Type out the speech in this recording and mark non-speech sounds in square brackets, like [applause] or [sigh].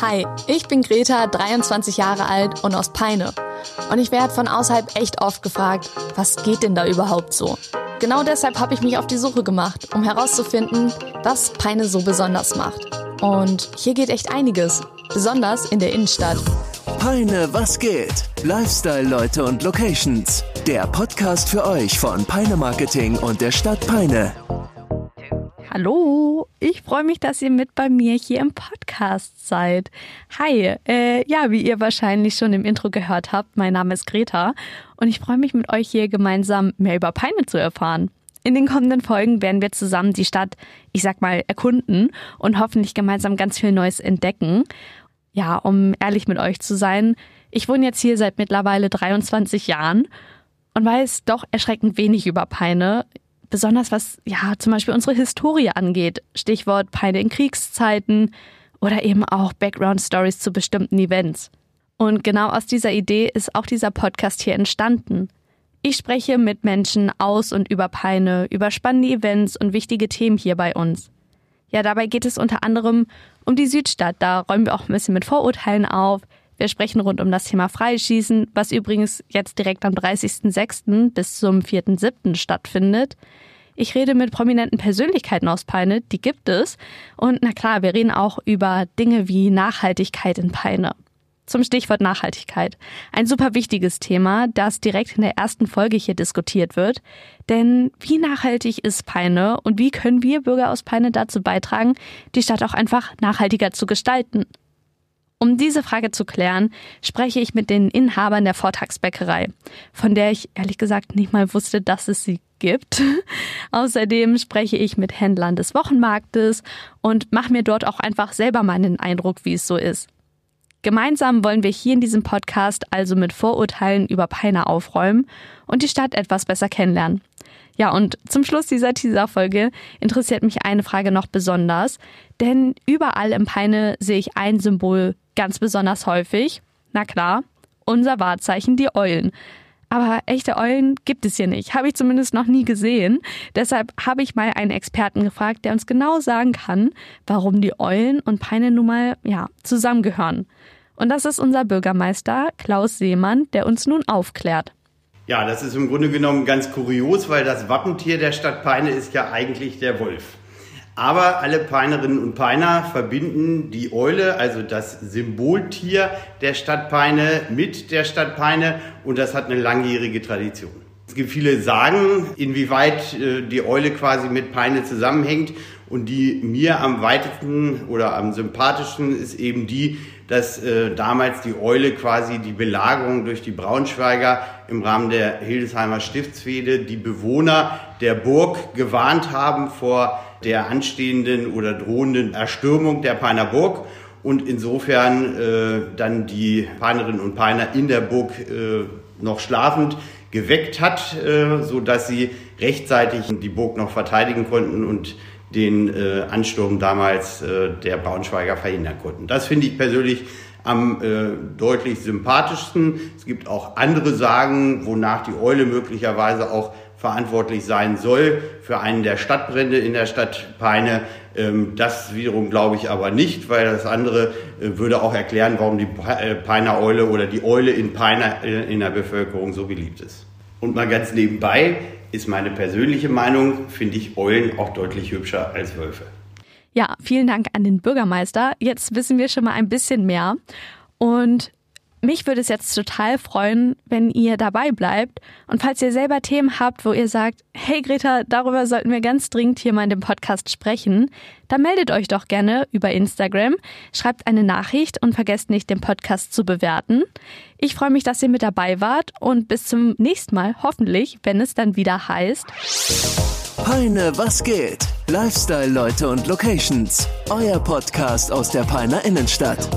Hi, ich bin Greta, 23 Jahre alt und aus Peine. Und ich werde von außerhalb echt oft gefragt, was geht denn da überhaupt so? Genau deshalb habe ich mich auf die Suche gemacht, um herauszufinden, was Peine so besonders macht. Und hier geht echt einiges, besonders in der Innenstadt. Peine, was geht? Lifestyle-Leute und Locations. Der Podcast für euch von Peine Marketing und der Stadt Peine. Hallo, ich freue mich, dass ihr mit bei mir hier im Podcast seid. Hi, äh, ja, wie ihr wahrscheinlich schon im Intro gehört habt, mein Name ist Greta und ich freue mich mit euch hier gemeinsam mehr über Peine zu erfahren. In den kommenden Folgen werden wir zusammen die Stadt, ich sag mal, erkunden und hoffentlich gemeinsam ganz viel Neues entdecken. Ja, um ehrlich mit euch zu sein, ich wohne jetzt hier seit mittlerweile 23 Jahren und weiß doch erschreckend wenig über Peine besonders was ja zum Beispiel unsere Historie angeht. Stichwort Peine in Kriegszeiten oder eben auch Background Stories zu bestimmten Events. Und genau aus dieser Idee ist auch dieser Podcast hier entstanden. Ich spreche mit Menschen aus und über Peine, über spannende Events und wichtige Themen hier bei uns. Ja, dabei geht es unter anderem um die Südstadt. Da räumen wir auch ein bisschen mit Vorurteilen auf. Wir sprechen rund um das Thema Freischießen, was übrigens jetzt direkt am 30.06. bis zum 4.07. stattfindet. Ich rede mit prominenten Persönlichkeiten aus Peine, die gibt es. Und na klar, wir reden auch über Dinge wie Nachhaltigkeit in Peine. Zum Stichwort Nachhaltigkeit. Ein super wichtiges Thema, das direkt in der ersten Folge hier diskutiert wird. Denn wie nachhaltig ist Peine und wie können wir Bürger aus Peine dazu beitragen, die Stadt auch einfach nachhaltiger zu gestalten? Um diese Frage zu klären, spreche ich mit den Inhabern der Vortagsbäckerei, von der ich ehrlich gesagt nicht mal wusste, dass es sie gibt. [laughs] Außerdem spreche ich mit Händlern des Wochenmarktes und mache mir dort auch einfach selber mal einen Eindruck, wie es so ist. Gemeinsam wollen wir hier in diesem Podcast also mit Vorurteilen über Peine aufräumen und die Stadt etwas besser kennenlernen. Ja, und zum Schluss dieser Teaser-Folge interessiert mich eine Frage noch besonders, denn überall im Peine sehe ich ein Symbol ganz besonders häufig. Na klar, unser Wahrzeichen, die Eulen. Aber echte Eulen gibt es hier nicht, habe ich zumindest noch nie gesehen. Deshalb habe ich mal einen Experten gefragt, der uns genau sagen kann, warum die Eulen und Peine nun mal ja, zusammengehören. Und das ist unser Bürgermeister Klaus Seemann, der uns nun aufklärt. Ja, das ist im Grunde genommen ganz kurios, weil das Wappentier der Stadt Peine ist ja eigentlich der Wolf. Aber alle Peinerinnen und Peiner verbinden die Eule, also das Symboltier der Stadt Peine, mit der Stadt Peine und das hat eine langjährige Tradition. Gibt viele Sagen, inwieweit äh, die Eule quasi mit Peine zusammenhängt. Und die mir am weitesten oder am sympathischsten ist eben die, dass äh, damals die Eule quasi die Belagerung durch die Braunschweiger im Rahmen der Hildesheimer Stiftsfehde die Bewohner der Burg gewarnt haben vor der anstehenden oder drohenden Erstürmung der Peiner Burg. Und insofern äh, dann die Peinerinnen und Peiner in der Burg äh, noch schlafend geweckt hat, äh, so dass sie rechtzeitig die Burg noch verteidigen konnten und den äh, Ansturm damals äh, der Braunschweiger verhindern konnten. Das finde ich persönlich am deutlich sympathischsten. Es gibt auch andere Sagen, wonach die Eule möglicherweise auch verantwortlich sein soll für einen der Stadtbrände in der Stadt Peine. Ähm, das wiederum glaube ich aber nicht, weil das andere äh, würde auch erklären, warum die äh, Peiner Eule oder die Eule in Peiner äh, in der Bevölkerung so beliebt ist. Und mal ganz nebenbei ist meine persönliche Meinung, finde ich Eulen auch deutlich hübscher als Wölfe. Ja, vielen Dank an den Bürgermeister. Jetzt wissen wir schon mal ein bisschen mehr. Und mich würde es jetzt total freuen, wenn ihr dabei bleibt. Und falls ihr selber Themen habt, wo ihr sagt, hey Greta, darüber sollten wir ganz dringend hier mal in dem Podcast sprechen, dann meldet euch doch gerne über Instagram, schreibt eine Nachricht und vergesst nicht, den Podcast zu bewerten. Ich freue mich, dass ihr mit dabei wart und bis zum nächsten Mal, hoffentlich, wenn es dann wieder heißt. Peine, was geht? Lifestyle-Leute und Locations. Euer Podcast aus der Peiner Innenstadt.